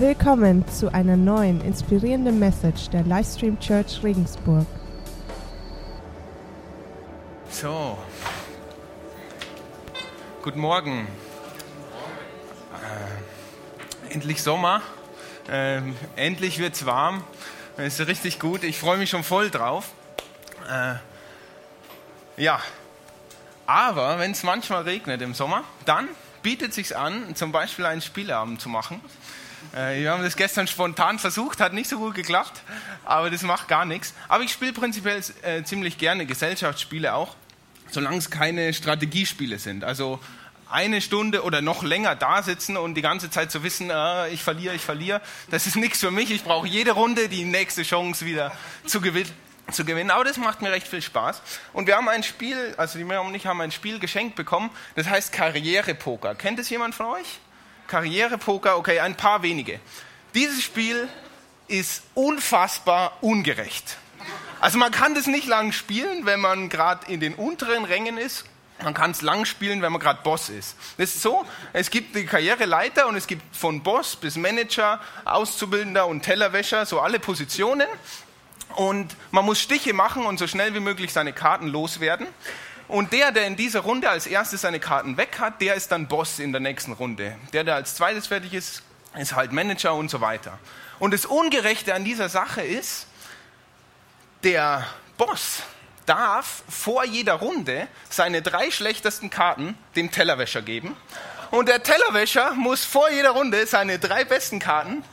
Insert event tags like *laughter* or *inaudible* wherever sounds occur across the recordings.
Willkommen zu einer neuen inspirierenden Message der Livestream Church Regensburg. So, guten Morgen. Äh, endlich Sommer, äh, endlich es warm. Ist richtig gut. Ich freue mich schon voll drauf. Äh, ja, aber wenn es manchmal regnet im Sommer, dann bietet sich an, zum Beispiel einen Spieleabend zu machen. Äh, wir haben das gestern spontan versucht, hat nicht so gut geklappt, aber das macht gar nichts. Aber ich spiele prinzipiell äh, ziemlich gerne Gesellschaftsspiele auch, solange es keine Strategiespiele sind. Also eine Stunde oder noch länger da sitzen und die ganze Zeit zu wissen, äh, ich verliere, ich verliere, das ist nichts für mich. Ich brauche jede Runde die nächste Chance wieder zu gewinnen zu gewinnen. Aber das macht mir recht viel Spaß. Und wir haben ein Spiel, also die Miriam und ich haben ein Spiel geschenkt bekommen, das heißt Karrierepoker. Kennt es jemand von euch? Karrierepoker, okay, ein paar wenige. Dieses Spiel ist unfassbar ungerecht. Also man kann das nicht lang spielen, wenn man gerade in den unteren Rängen ist. Man kann es lang spielen, wenn man gerade Boss ist. Das ist so, es gibt die Karriereleiter und es gibt von Boss bis Manager, Auszubildender und Tellerwäscher, so alle Positionen. Und man muss Stiche machen und so schnell wie möglich seine Karten loswerden. Und der, der in dieser Runde als erstes seine Karten weg hat, der ist dann Boss in der nächsten Runde. Der, der als zweites fertig ist, ist halt Manager und so weiter. Und das Ungerechte an dieser Sache ist, der Boss darf vor jeder Runde seine drei schlechtesten Karten dem Tellerwäscher geben. Und der Tellerwäscher muss vor jeder Runde seine drei besten Karten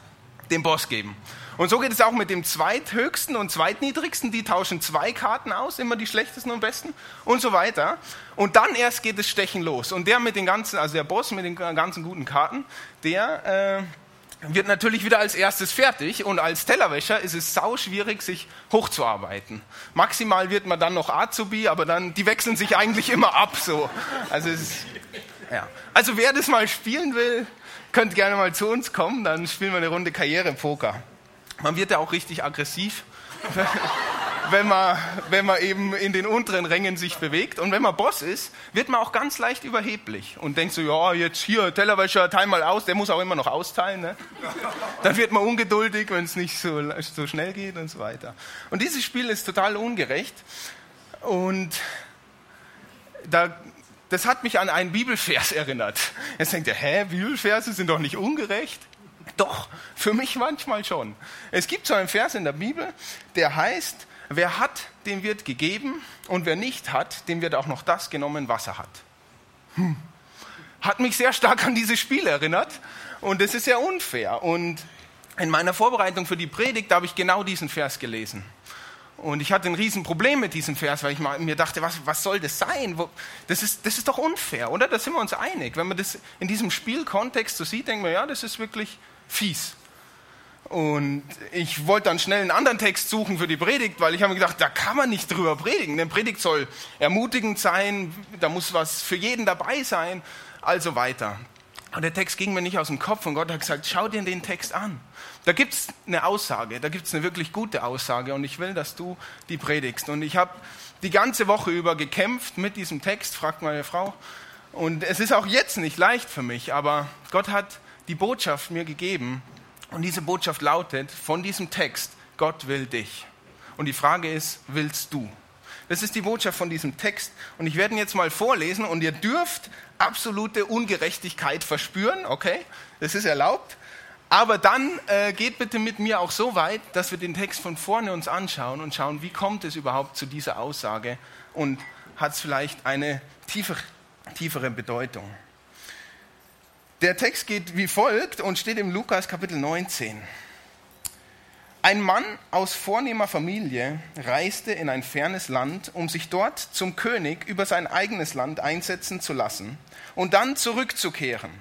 dem Boss geben. Und so geht es auch mit dem zweithöchsten und zweitniedrigsten. Die tauschen zwei Karten aus, immer die schlechtesten und besten und so weiter. Und dann erst geht das Stechen los. Und der mit den ganzen, also der Boss mit den ganzen guten Karten, der äh, wird natürlich wieder als erstes fertig. Und als Tellerwäscher ist es sau schwierig, sich hochzuarbeiten. Maximal wird man dann noch Azubi, aber dann die wechseln sich eigentlich immer ab. So, also es ist, ja. Also wer das mal spielen will, könnt gerne mal zu uns kommen. Dann spielen wir eine Runde Karrierepoker. Man wird ja auch richtig aggressiv, *laughs* wenn man, wenn man eben in den unteren Rängen sich bewegt. Und wenn man Boss ist, wird man auch ganz leicht überheblich und denkt so, ja, jetzt hier, Tellerwäscher, teil mal aus, der muss auch immer noch austeilen. Ne? *laughs* Dann wird man ungeduldig, wenn es nicht so, so schnell geht und so weiter. Und dieses Spiel ist total ungerecht. Und da, das hat mich an einen Bibelvers *laughs* erinnert. Jetzt denkt ihr, hä, Bibelverse sind doch nicht ungerecht? Doch, für mich manchmal schon. Es gibt so einen Vers in der Bibel, der heißt, wer hat, dem wird gegeben und wer nicht hat, dem wird auch noch das genommen, was er hat. Hm. Hat mich sehr stark an dieses Spiel erinnert und das ist ja unfair. Und in meiner Vorbereitung für die Predigt habe ich genau diesen Vers gelesen. Und ich hatte ein Riesenproblem mit diesem Vers, weil ich mir dachte, was, was soll das sein? Das ist, das ist doch unfair, oder? Da sind wir uns einig. Wenn man das in diesem Spielkontext so sieht, denkt man, ja, das ist wirklich fies. Und ich wollte dann schnell einen anderen Text suchen für die Predigt, weil ich habe mir gedacht, da kann man nicht drüber predigen. Eine Predigt soll ermutigend sein, da muss was für jeden dabei sein, also weiter. Und der Text ging mir nicht aus dem Kopf und Gott hat gesagt, schau dir den Text an. Da gibt es eine Aussage, da gibt es eine wirklich gute Aussage und ich will, dass du die predigst. Und ich habe die ganze Woche über gekämpft mit diesem Text, fragt meine Frau. Und es ist auch jetzt nicht leicht für mich, aber Gott hat die Botschaft mir gegeben. Und diese Botschaft lautet von diesem Text, Gott will dich. Und die Frage ist, willst du? Das ist die Botschaft von diesem Text. Und ich werde ihn jetzt mal vorlesen und ihr dürft absolute Ungerechtigkeit verspüren, okay? Das ist erlaubt. Aber dann äh, geht bitte mit mir auch so weit, dass wir den Text von vorne uns anschauen und schauen, wie kommt es überhaupt zu dieser Aussage und hat es vielleicht eine tiefere, tiefere Bedeutung. Der Text geht wie folgt und steht im Lukas Kapitel 19. Ein Mann aus vornehmer Familie reiste in ein fernes Land, um sich dort zum König über sein eigenes Land einsetzen zu lassen und dann zurückzukehren.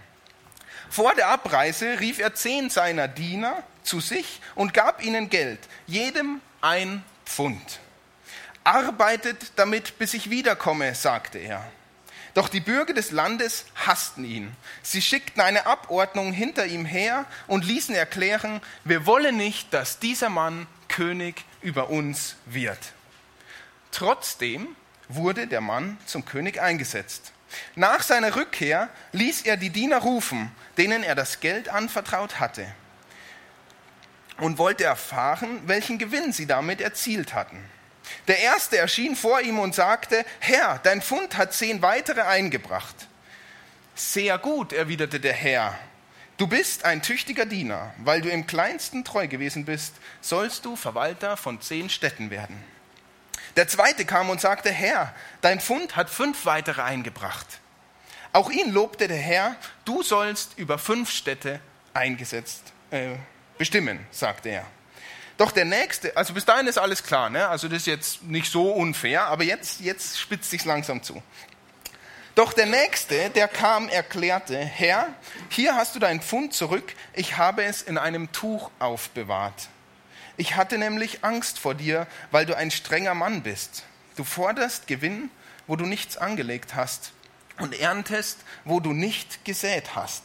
Vor der Abreise rief er zehn seiner Diener zu sich und gab ihnen Geld, jedem ein Pfund. Arbeitet damit, bis ich wiederkomme, sagte er. Doch die Bürger des Landes hassten ihn. Sie schickten eine Abordnung hinter ihm her und ließen erklären, wir wollen nicht, dass dieser Mann König über uns wird. Trotzdem wurde der Mann zum König eingesetzt. Nach seiner Rückkehr ließ er die Diener rufen, denen er das Geld anvertraut hatte. und wollte erfahren, welchen Gewinn sie damit erzielt hatten. Der erste erschien vor ihm und sagte, Herr, dein Fund hat zehn weitere eingebracht. Sehr gut, erwiderte der Herr. Du bist ein tüchtiger Diener, weil du im kleinsten treu gewesen bist, sollst du Verwalter von zehn Städten werden. Der zweite kam und sagte, Herr, dein Fund hat fünf weitere eingebracht. Auch ihn lobte der Herr, du sollst über fünf Städte eingesetzt äh, bestimmen, sagte er. Doch der nächste, also bis dahin ist alles klar, ne? also das ist jetzt nicht so unfair, aber jetzt, jetzt spitzt sich langsam zu. Doch der nächste, der kam, erklärte, Herr, hier hast du dein Pfund zurück, ich habe es in einem Tuch aufbewahrt. Ich hatte nämlich Angst vor dir, weil du ein strenger Mann bist. Du forderst Gewinn, wo du nichts angelegt hast, und erntest, wo du nicht gesät hast.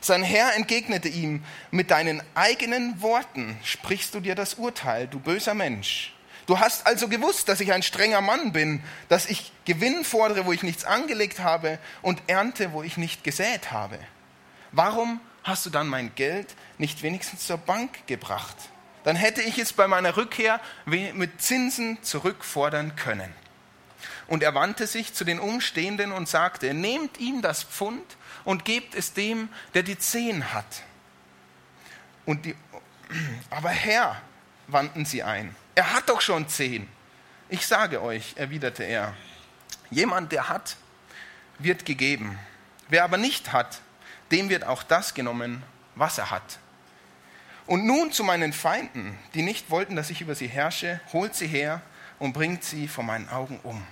Sein Herr entgegnete ihm, mit deinen eigenen Worten sprichst du dir das Urteil, du böser Mensch. Du hast also gewusst, dass ich ein strenger Mann bin, dass ich Gewinn fordere, wo ich nichts angelegt habe und ernte, wo ich nicht gesät habe. Warum hast du dann mein Geld nicht wenigstens zur Bank gebracht? Dann hätte ich es bei meiner Rückkehr mit Zinsen zurückfordern können. Und er wandte sich zu den Umstehenden und sagte, nehmt ihm das Pfund und gebt es dem, der die zehn hat. Und die, aber Herr, wandten sie ein, er hat doch schon zehn. Ich sage euch, erwiderte er, jemand, der hat, wird gegeben. Wer aber nicht hat, dem wird auch das genommen, was er hat. Und nun zu meinen Feinden, die nicht wollten, dass ich über sie herrsche, holt sie her und bringt sie vor meinen Augen um.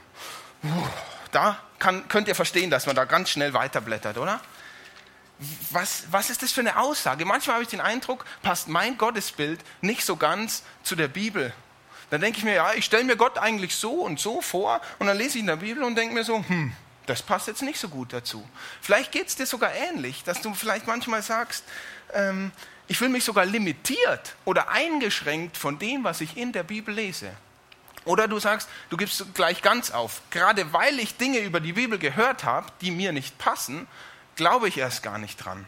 Da kann, könnt ihr verstehen, dass man da ganz schnell weiterblättert, oder? Was, was ist das für eine Aussage? Manchmal habe ich den Eindruck, passt mein Gottesbild nicht so ganz zu der Bibel. Dann denke ich mir, ja, ich stelle mir Gott eigentlich so und so vor und dann lese ich in der Bibel und denke mir so, hm, das passt jetzt nicht so gut dazu. Vielleicht geht es dir sogar ähnlich, dass du vielleicht manchmal sagst, ähm, ich fühle mich sogar limitiert oder eingeschränkt von dem, was ich in der Bibel lese. Oder du sagst, du gibst gleich ganz auf. Gerade weil ich Dinge über die Bibel gehört habe, die mir nicht passen, glaube ich erst gar nicht dran.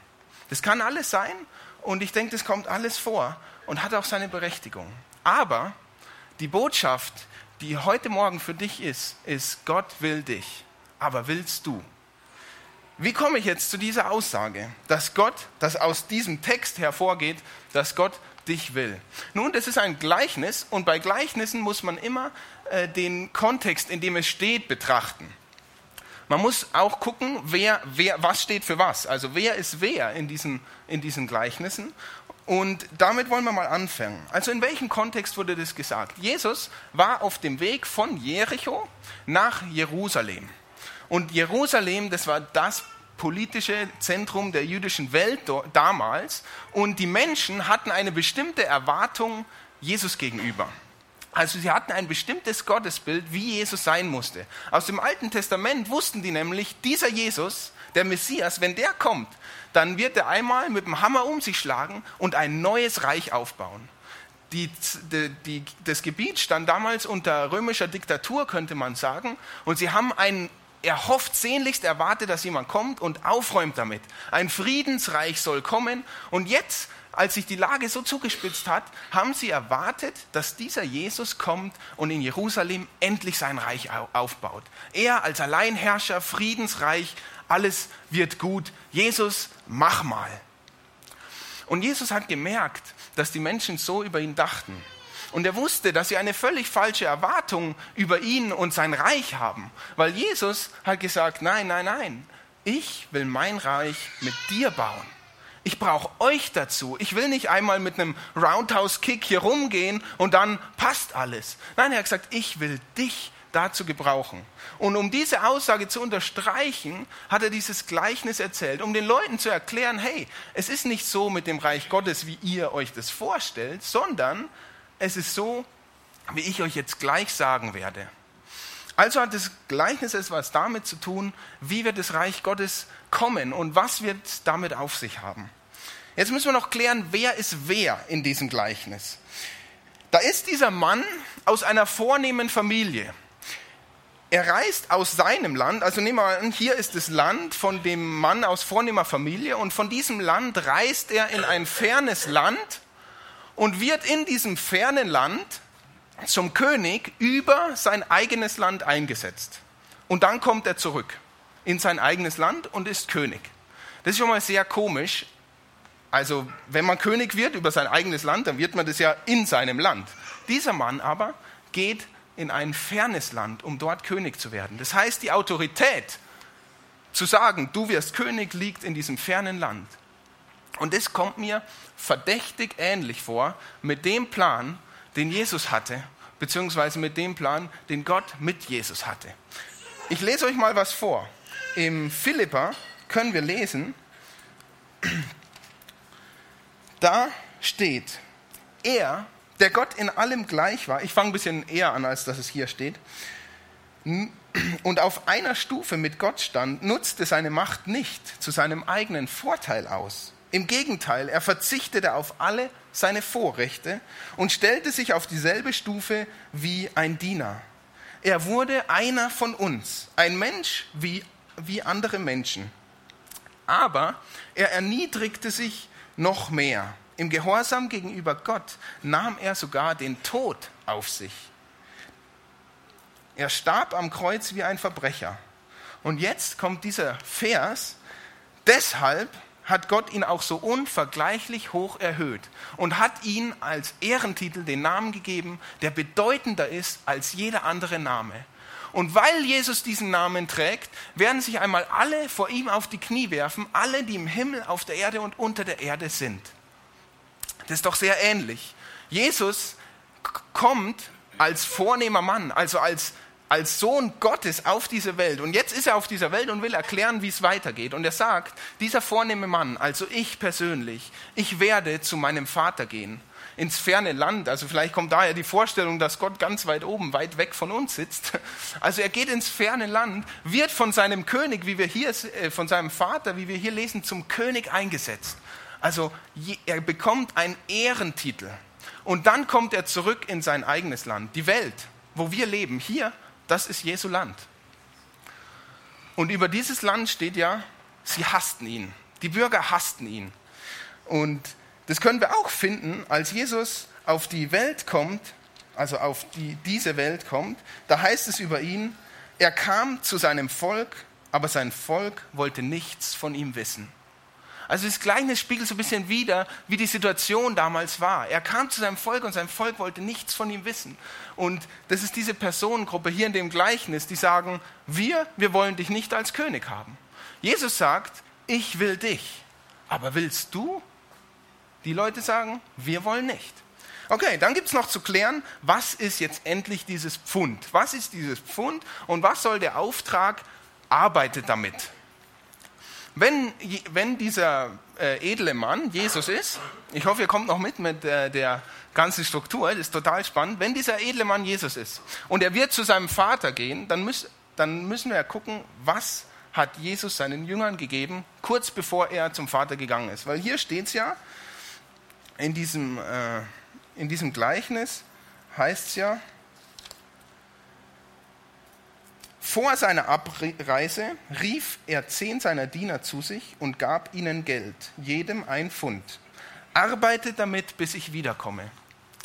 Das kann alles sein und ich denke, das kommt alles vor und hat auch seine Berechtigung. Aber die Botschaft, die heute Morgen für dich ist, ist, Gott will dich, aber willst du? Wie komme ich jetzt zu dieser Aussage, dass Gott, dass aus diesem Text hervorgeht, dass Gott dich will? Nun, das ist ein Gleichnis und bei Gleichnissen muss man immer äh, den Kontext, in dem es steht, betrachten. Man muss auch gucken, wer, wer, was steht für was. Also wer ist wer in diesen, in diesen Gleichnissen. Und damit wollen wir mal anfangen. Also in welchem Kontext wurde das gesagt? Jesus war auf dem Weg von Jericho nach Jerusalem. Und Jerusalem, das war das politische Zentrum der jüdischen Welt damals. Und die Menschen hatten eine bestimmte Erwartung Jesus gegenüber. Also sie hatten ein bestimmtes Gottesbild, wie Jesus sein musste. Aus dem Alten Testament wussten die nämlich, dieser Jesus, der Messias, wenn der kommt, dann wird er einmal mit dem Hammer um sich schlagen und ein neues Reich aufbauen. Die, die, die, das Gebiet stand damals unter römischer Diktatur, könnte man sagen, und sie haben einen erhofft, sehnlichst erwartet, dass jemand kommt und aufräumt damit. Ein Friedensreich soll kommen und jetzt als sich die Lage so zugespitzt hat, haben sie erwartet, dass dieser Jesus kommt und in Jerusalem endlich sein Reich aufbaut. Er als Alleinherrscher, Friedensreich, alles wird gut. Jesus, mach mal. Und Jesus hat gemerkt, dass die Menschen so über ihn dachten. Und er wusste, dass sie eine völlig falsche Erwartung über ihn und sein Reich haben. Weil Jesus hat gesagt, nein, nein, nein, ich will mein Reich mit dir bauen. Ich brauche euch dazu. Ich will nicht einmal mit einem Roundhouse-Kick hier rumgehen und dann passt alles. Nein, er hat gesagt, ich will dich dazu gebrauchen. Und um diese Aussage zu unterstreichen, hat er dieses Gleichnis erzählt, um den Leuten zu erklären, hey, es ist nicht so mit dem Reich Gottes, wie ihr euch das vorstellt, sondern es ist so, wie ich euch jetzt gleich sagen werde. Also hat das Gleichnis etwas damit zu tun, wie wird das Reich Gottes kommen und was wird damit auf sich haben. Jetzt müssen wir noch klären, wer ist wer in diesem Gleichnis. Da ist dieser Mann aus einer vornehmen Familie. Er reist aus seinem Land, also nehmen wir an, hier ist das Land von dem Mann aus vornehmer Familie und von diesem Land reist er in ein fernes Land und wird in diesem fernen Land zum König über sein eigenes Land eingesetzt. Und dann kommt er zurück in sein eigenes Land und ist König. Das ist schon mal sehr komisch. Also, wenn man König wird über sein eigenes Land, dann wird man das ja in seinem Land. Dieser Mann aber geht in ein fernes Land, um dort König zu werden. Das heißt, die Autorität zu sagen, du wirst König, liegt in diesem fernen Land. Und das kommt mir verdächtig ähnlich vor mit dem Plan, den Jesus hatte, beziehungsweise mit dem Plan, den Gott mit Jesus hatte. Ich lese euch mal was vor. Im Philippa können wir lesen, *clears throat* da steht, er, der Gott in allem gleich war, ich fange ein bisschen eher an, als dass es hier steht, *clears throat* und auf einer Stufe mit Gott stand, nutzte seine Macht nicht zu seinem eigenen Vorteil aus. Im Gegenteil, er verzichtete auf alle seine Vorrechte und stellte sich auf dieselbe Stufe wie ein Diener. Er wurde einer von uns, ein Mensch wie, wie andere Menschen. Aber er erniedrigte sich noch mehr. Im Gehorsam gegenüber Gott nahm er sogar den Tod auf sich. Er starb am Kreuz wie ein Verbrecher. Und jetzt kommt dieser Vers, deshalb hat Gott ihn auch so unvergleichlich hoch erhöht und hat ihn als Ehrentitel den Namen gegeben, der bedeutender ist als jeder andere Name. Und weil Jesus diesen Namen trägt, werden sich einmal alle vor ihm auf die Knie werfen, alle, die im Himmel, auf der Erde und unter der Erde sind. Das ist doch sehr ähnlich. Jesus kommt als vornehmer Mann, also als als Sohn Gottes auf diese Welt. Und jetzt ist er auf dieser Welt und will erklären, wie es weitergeht. Und er sagt, dieser vornehme Mann, also ich persönlich, ich werde zu meinem Vater gehen, ins ferne Land. Also vielleicht kommt daher die Vorstellung, dass Gott ganz weit oben, weit weg von uns sitzt. Also er geht ins ferne Land, wird von seinem König, wie wir hier, äh, von seinem Vater, wie wir hier lesen, zum König eingesetzt. Also er bekommt einen Ehrentitel. Und dann kommt er zurück in sein eigenes Land, die Welt, wo wir leben, hier das ist Jesu Land. Und über dieses Land steht ja, sie hassten ihn. Die Bürger hassten ihn. Und das können wir auch finden, als Jesus auf die Welt kommt, also auf die, diese Welt kommt, da heißt es über ihn, er kam zu seinem Volk, aber sein Volk wollte nichts von ihm wissen. Also das Gleichnis spiegelt so ein bisschen wider, wie die Situation damals war. Er kam zu seinem Volk und sein Volk wollte nichts von ihm wissen. Und das ist diese Personengruppe hier in dem Gleichnis, die sagen, wir, wir wollen dich nicht als König haben. Jesus sagt, ich will dich. Aber willst du? Die Leute sagen, wir wollen nicht. Okay, dann gibt es noch zu klären, was ist jetzt endlich dieses Pfund? Was ist dieses Pfund und was soll der Auftrag? Arbeitet damit. Wenn, wenn dieser äh, edle Mann Jesus ist, ich hoffe, ihr kommt noch mit mit äh, der ganzen Struktur, das ist total spannend. Wenn dieser edle Mann Jesus ist und er wird zu seinem Vater gehen, dann, müß, dann müssen wir gucken, was hat Jesus seinen Jüngern gegeben, kurz bevor er zum Vater gegangen ist. Weil hier steht es ja, in diesem, äh, in diesem Gleichnis heißt es ja, Vor seiner Abreise rief er zehn seiner Diener zu sich und gab ihnen Geld, jedem ein Pfund. Arbeitet damit, bis ich wiederkomme.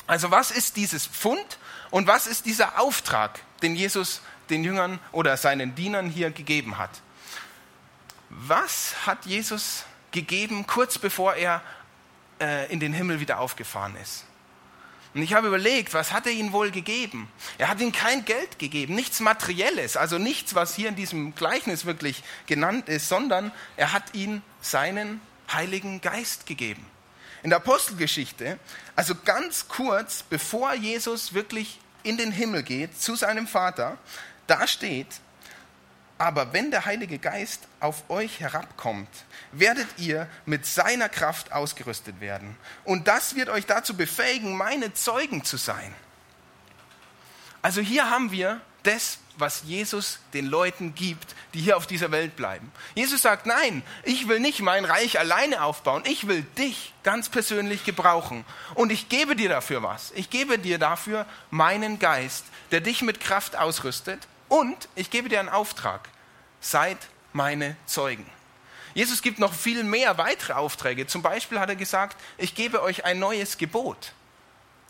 Also was ist dieses Pfund und was ist dieser Auftrag, den Jesus den Jüngern oder seinen Dienern hier gegeben hat? Was hat Jesus gegeben, kurz bevor er äh, in den Himmel wieder aufgefahren ist? Und ich habe überlegt, was hat er ihnen wohl gegeben? Er hat ihnen kein Geld gegeben, nichts Materielles, also nichts, was hier in diesem Gleichnis wirklich genannt ist, sondern er hat ihnen seinen Heiligen Geist gegeben. In der Apostelgeschichte, also ganz kurz bevor Jesus wirklich in den Himmel geht, zu seinem Vater, da steht, aber wenn der Heilige Geist auf euch herabkommt, werdet ihr mit seiner Kraft ausgerüstet werden. Und das wird euch dazu befähigen, meine Zeugen zu sein. Also hier haben wir das, was Jesus den Leuten gibt, die hier auf dieser Welt bleiben. Jesus sagt, nein, ich will nicht mein Reich alleine aufbauen, ich will dich ganz persönlich gebrauchen. Und ich gebe dir dafür was. Ich gebe dir dafür meinen Geist, der dich mit Kraft ausrüstet und ich gebe dir einen Auftrag. Seid meine Zeugen. Jesus gibt noch viel mehr weitere Aufträge. Zum Beispiel hat er gesagt, ich gebe euch ein neues Gebot.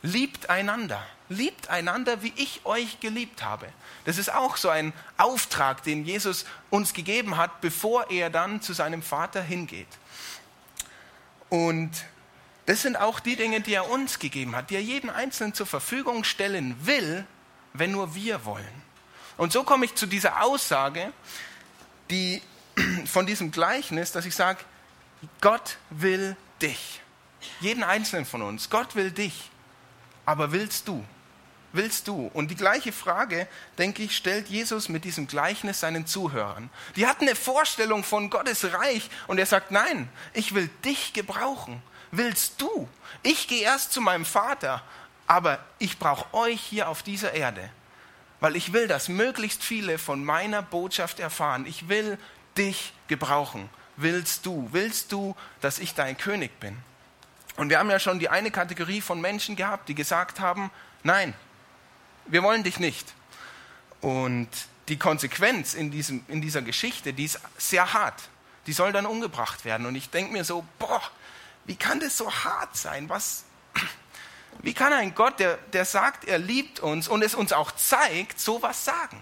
liebt einander. Liebt einander, wie ich euch geliebt habe. Das ist auch so ein Auftrag, den Jesus uns gegeben hat, bevor er dann zu seinem Vater hingeht. Und das sind auch die Dinge, die er uns gegeben hat, die er jedem Einzelnen zur Verfügung stellen will, wenn nur wir wollen. Und so komme ich zu dieser Aussage, die *clears throat* von diesem Gleichnis, dass ich sage, Gott will dich. Jeden einzelnen von uns. Gott will dich. Aber willst du? Willst du? Und die gleiche Frage, denke ich, stellt Jesus mit diesem Gleichnis seinen Zuhörern. Die hatten eine Vorstellung von Gottes Reich und er sagt, nein, ich will dich gebrauchen. Willst du? Ich gehe erst zu meinem Vater, aber ich brauche euch hier auf dieser Erde, weil ich will, dass möglichst viele von meiner Botschaft erfahren. Ich will dich gebrauchen. Willst du? Willst du, dass ich dein König bin? Und wir haben ja schon die eine Kategorie von Menschen gehabt, die gesagt haben, nein, wir wollen dich nicht. Und die Konsequenz in, diesem, in dieser Geschichte, die ist sehr hart. Die soll dann umgebracht werden. Und ich denke mir so, boah, wie kann das so hart sein? Was, wie kann ein Gott, der, der sagt, er liebt uns und es uns auch zeigt, sowas sagen?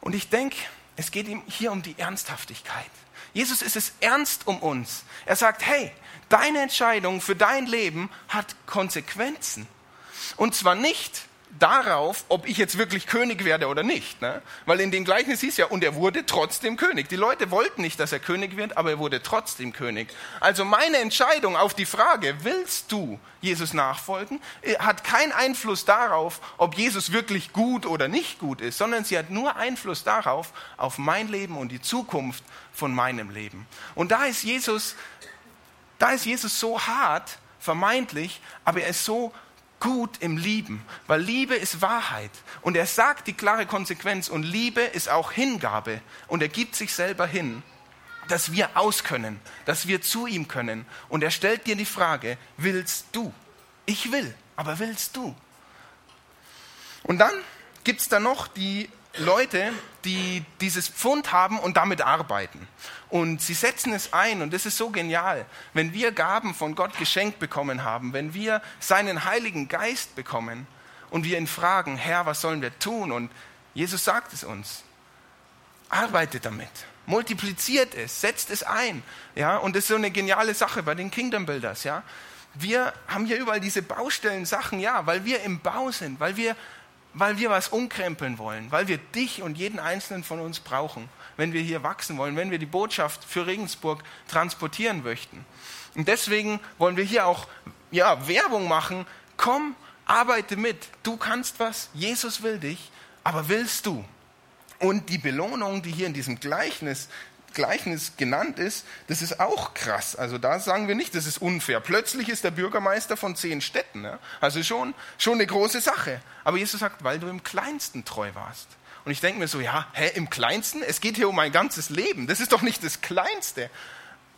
Und ich denke, es geht ihm hier um die Ernsthaftigkeit. Jesus ist es ernst um uns. Er sagt, hey, deine Entscheidung für dein Leben hat Konsequenzen. Und zwar nicht darauf, ob ich jetzt wirklich König werde oder nicht. Ne? Weil in dem Gleichnis hieß ja, und er wurde trotzdem König. Die Leute wollten nicht, dass er König wird, aber er wurde trotzdem König. Also meine Entscheidung auf die Frage, willst du Jesus nachfolgen, äh, hat keinen Einfluss darauf, ob Jesus wirklich gut oder nicht gut ist, sondern sie hat nur Einfluss darauf, auf mein Leben und die Zukunft von meinem Leben. Und da ist Jesus, da ist Jesus so hart, vermeintlich, aber er ist so gut im Lieben, weil Liebe ist Wahrheit. Und er sagt die klare Konsequenz und Liebe ist auch Hingabe. Und er gibt sich selber hin, dass wir auskönnen, dass wir zu ihm können. Und er stellt dir die Frage, willst du? Ich will, aber willst du? Und dann gibt es da noch die Leute, die dieses Pfund haben und damit arbeiten. Und sie setzen es ein und das ist so genial. Wenn wir Gaben von Gott geschenkt bekommen haben, wenn wir seinen Heiligen Geist bekommen und wir ihn fragen, Herr, was sollen wir tun? Und Jesus sagt es uns. Arbeitet damit. Multipliziert es, setzt es ein. Ja, und das ist so eine geniale Sache bei den Kingdom Builders. Ja. Wir haben hier überall diese Baustellen-Sachen, ja, weil wir im Bau sind, weil wir weil wir was umkrempeln wollen, weil wir dich und jeden einzelnen von uns brauchen, wenn wir hier wachsen wollen, wenn wir die Botschaft für Regensburg transportieren möchten. Und deswegen wollen wir hier auch ja, Werbung machen. Komm, arbeite mit. Du kannst was. Jesus will dich. Aber willst du? Und die Belohnung, die hier in diesem Gleichnis Gleichnis genannt ist, das ist auch krass. Also da sagen wir nicht, das ist unfair. Plötzlich ist der Bürgermeister von zehn Städten. Ja? Also schon, schon eine große Sache. Aber Jesus sagt, weil du im Kleinsten treu warst. Und ich denke mir so, ja, hä, im Kleinsten? Es geht hier um mein ganzes Leben. Das ist doch nicht das Kleinste.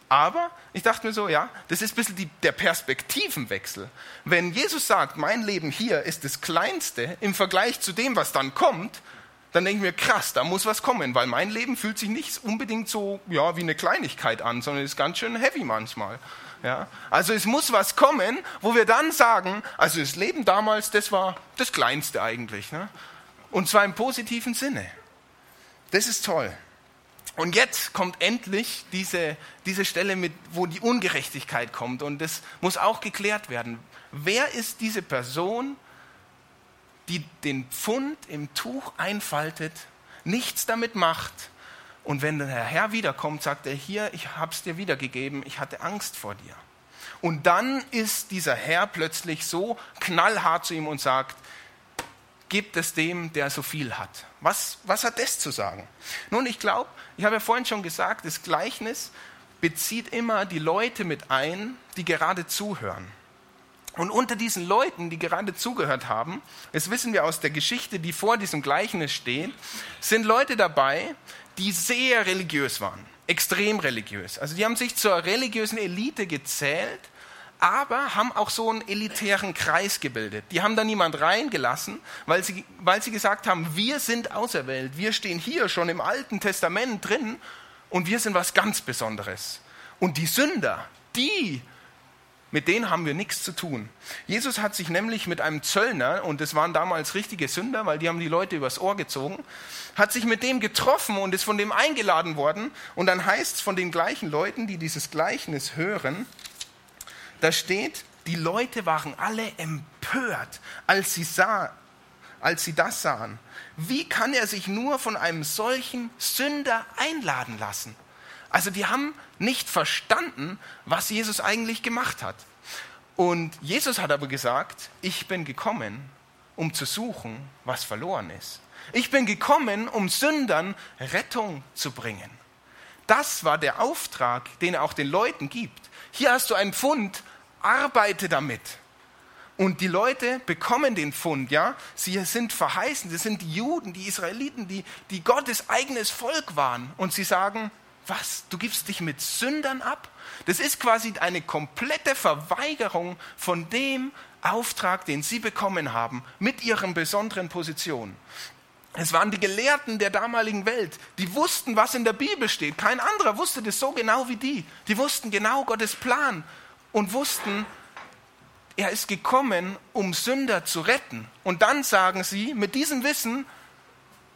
Aber ich dachte mir so, ja, das ist ein bisschen die, der Perspektivenwechsel. Wenn Jesus sagt, mein Leben hier ist das Kleinste im Vergleich zu dem, was dann kommt, dann denke ich mir, krass, da muss was kommen, weil mein Leben fühlt sich nicht unbedingt so ja, wie eine Kleinigkeit an, sondern ist ganz schön heavy manchmal. Ja? Also es muss was kommen, wo wir dann sagen, also das Leben damals, das war das Kleinste eigentlich. Ne? Und zwar im positiven Sinne. Das ist toll. Und jetzt kommt endlich diese, diese Stelle, mit, wo die Ungerechtigkeit kommt. Und das muss auch geklärt werden. Wer ist diese Person, die den Pfund im Tuch einfaltet, nichts damit macht. Und wenn der Herr wiederkommt, sagt er, hier, ich habe es dir wiedergegeben, ich hatte Angst vor dir. Und dann ist dieser Herr plötzlich so knallhart zu ihm und sagt, gibt es dem, der so viel hat. Was, was hat das zu sagen? Nun, ich glaube, ich habe ja vorhin schon gesagt, das Gleichnis bezieht immer die Leute mit ein, die gerade zuhören. Und unter diesen Leuten, die gerade zugehört haben, das wissen wir aus der Geschichte, die vor diesem Gleichnis steht, sind Leute dabei, die sehr religiös waren, extrem religiös. Also die haben sich zur religiösen Elite gezählt, aber haben auch so einen elitären Kreis gebildet. Die haben da niemand reingelassen, weil sie, weil sie gesagt haben, wir sind auserwählt, wir stehen hier schon im Alten Testament drin und wir sind was ganz Besonderes. Und die Sünder, die mit denen haben wir nichts zu tun. Jesus hat sich nämlich mit einem Zöllner, und das waren damals richtige Sünder, weil die haben die Leute übers Ohr gezogen, hat sich mit dem getroffen und ist von dem eingeladen worden. Und dann heißt es von den gleichen Leuten, die dieses Gleichnis hören, da steht, die Leute waren alle empört, als sie, sah, als sie das sahen. Wie kann er sich nur von einem solchen Sünder einladen lassen? Also die haben nicht verstanden, was Jesus eigentlich gemacht hat. Und Jesus hat aber gesagt, ich bin gekommen, um zu suchen, was verloren ist. Ich bin gekommen, um Sündern Rettung zu bringen. Das war der Auftrag, den er auch den Leuten gibt. Hier hast du einen Pfund, arbeite damit. Und die Leute bekommen den Fund, ja. Sie sind verheißen, das sind die Juden, die Israeliten, die, die Gottes eigenes Volk waren. Und sie sagen, was? Du gibst dich mit Sündern ab? Das ist quasi eine komplette Verweigerung von dem Auftrag, den sie bekommen haben, mit ihren besonderen Positionen. Es waren die Gelehrten der damaligen Welt, die wussten, was in der Bibel steht. Kein anderer wusste das so genau wie die. Die wussten genau Gottes Plan und wussten, er ist gekommen, um Sünder zu retten. Und dann sagen sie mit diesem Wissen,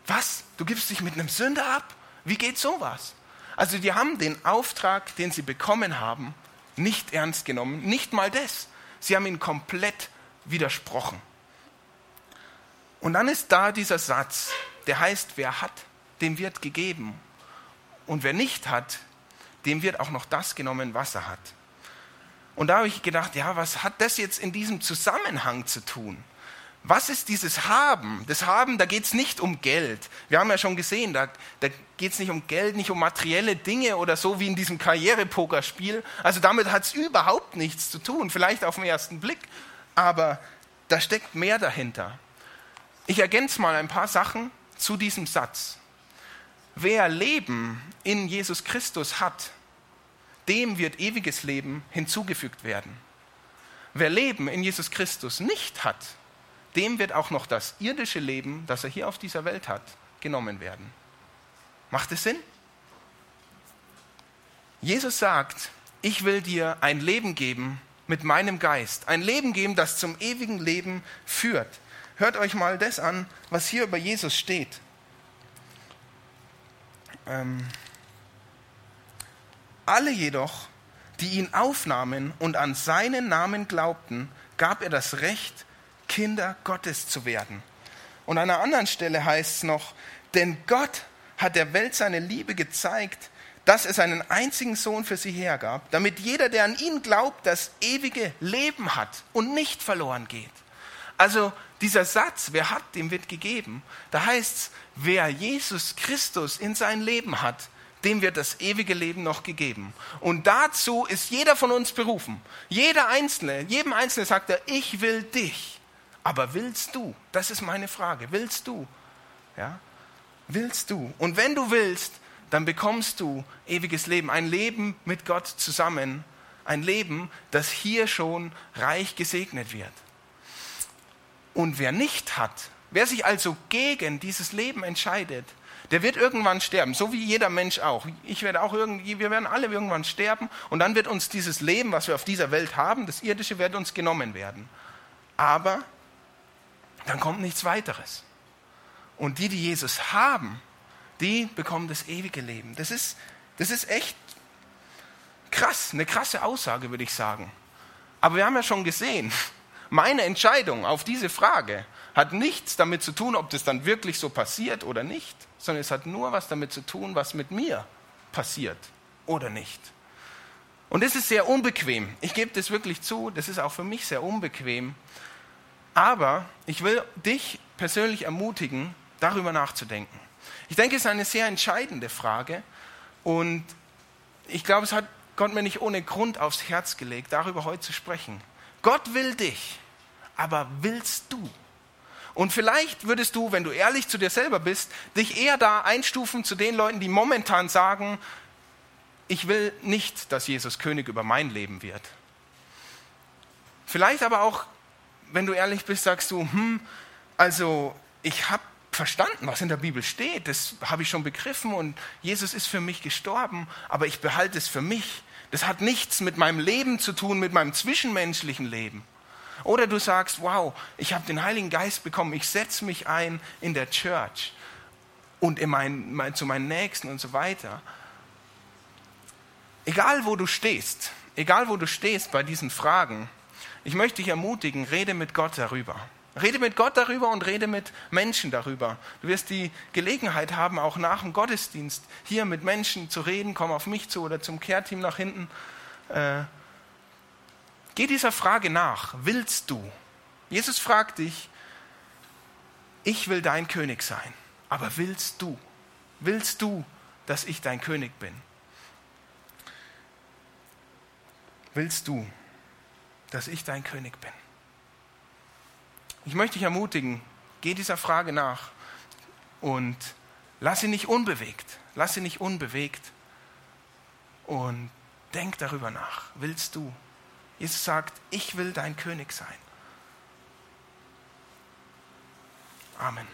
was, du gibst dich mit einem Sünder ab? Wie geht sowas? Also die haben den Auftrag, den sie bekommen haben, nicht ernst genommen, nicht mal das. Sie haben ihn komplett widersprochen. Und dann ist da dieser Satz, der heißt, wer hat, dem wird gegeben. Und wer nicht hat, dem wird auch noch das genommen, was er hat. Und da habe ich gedacht, ja, was hat das jetzt in diesem Zusammenhang zu tun? Was ist dieses Haben? Das Haben, da geht es nicht um Geld. Wir haben ja schon gesehen, da, da geht es nicht um Geld, nicht um materielle Dinge oder so wie in diesem Karrierepokerspiel. Also damit hat es überhaupt nichts zu tun, vielleicht auf den ersten Blick. Aber da steckt mehr dahinter. Ich ergänze mal ein paar Sachen zu diesem Satz. Wer Leben in Jesus Christus hat, dem wird ewiges Leben hinzugefügt werden. Wer Leben in Jesus Christus nicht hat, dem wird auch noch das irdische Leben, das er hier auf dieser Welt hat, genommen werden. Macht es Sinn? Jesus sagt, ich will dir ein Leben geben mit meinem Geist, ein Leben geben, das zum ewigen Leben führt. Hört euch mal das an, was hier über Jesus steht. Ähm, alle jedoch, die ihn aufnahmen und an seinen Namen glaubten, gab er das Recht, Kinder Gottes zu werden. Und an einer anderen Stelle heißt es noch, denn Gott hat der Welt seine Liebe gezeigt, dass er seinen einzigen Sohn für sie hergab, damit jeder, der an ihn glaubt, das ewige Leben hat und nicht verloren geht. Also dieser Satz, wer hat, dem wird gegeben. Da heißt es, wer Jesus Christus in sein Leben hat, dem wird das ewige Leben noch gegeben. Und dazu ist jeder von uns berufen. Jeder Einzelne, jedem Einzelnen sagt er, ich will dich. Aber willst du? Das ist meine Frage. Willst du? Ja? Willst du? Und wenn du willst, dann bekommst du ewiges Leben. Ein Leben mit Gott zusammen. Ein Leben, das hier schon reich gesegnet wird. Und wer nicht hat, wer sich also gegen dieses Leben entscheidet, der wird irgendwann sterben, so wie jeder Mensch auch. Ich werde auch irgendwie, wir werden alle irgendwann sterben und dann wird uns dieses Leben, was wir auf dieser Welt haben, das irdische, wird uns genommen werden. Aber dann kommt nichts weiteres. Und die, die Jesus haben, die bekommen das ewige Leben. Das ist, das ist echt krass, eine krasse Aussage, würde ich sagen. Aber wir haben ja schon gesehen, *laughs* meine Entscheidung auf diese Frage hat nichts damit zu tun, ob das dann wirklich so passiert oder nicht, sondern es hat nur was damit zu tun, was mit mir passiert oder nicht. Und das ist sehr unbequem. Ich gebe das wirklich zu, das ist auch für mich sehr unbequem. Aber ich will dich persönlich ermutigen, darüber nachzudenken. Ich denke, es ist eine sehr entscheidende Frage und ich glaube, es hat Gott mir nicht ohne Grund aufs Herz gelegt, darüber heute zu sprechen. Gott will dich, aber willst du? Und vielleicht würdest du, wenn du ehrlich zu dir selber bist, dich eher da einstufen zu den Leuten, die momentan sagen, ich will nicht, dass Jesus König über mein Leben wird. Vielleicht aber auch, wenn du ehrlich bist, sagst du, hm, also ich habe verstanden, was in der Bibel steht, das habe ich schon begriffen und Jesus ist für mich gestorben, aber ich behalte es für mich, Das hat nichts mit meinem Leben zu tun, mit meinem zwischenmenschlichen Leben. Oder du sagst, wow, ich habe den Heiligen Geist bekommen, ich setze mich ein in der Church und in mein, mein, zu meinen Nächsten und so weiter. Egal wo du stehst, egal wo du stehst bei diesen Fragen, ich möchte dich ermutigen, rede mit Gott darüber. Rede mit Gott darüber und rede mit Menschen darüber. Du wirst die Gelegenheit haben, auch nach dem Gottesdienst hier mit Menschen zu reden. Komm auf mich zu oder zum Kehrteam nach hinten. Äh, geh dieser Frage nach. Willst du? Jesus fragt dich, ich will dein König sein. Aber willst du? Willst du, dass ich dein König bin? Willst du, dass ich dein König bin? Ich möchte dich ermutigen, geh dieser Frage nach und lass sie nicht unbewegt. Lass sie nicht unbewegt und denk darüber nach. Willst du? Jesus sagt, ich will dein König sein. Amen.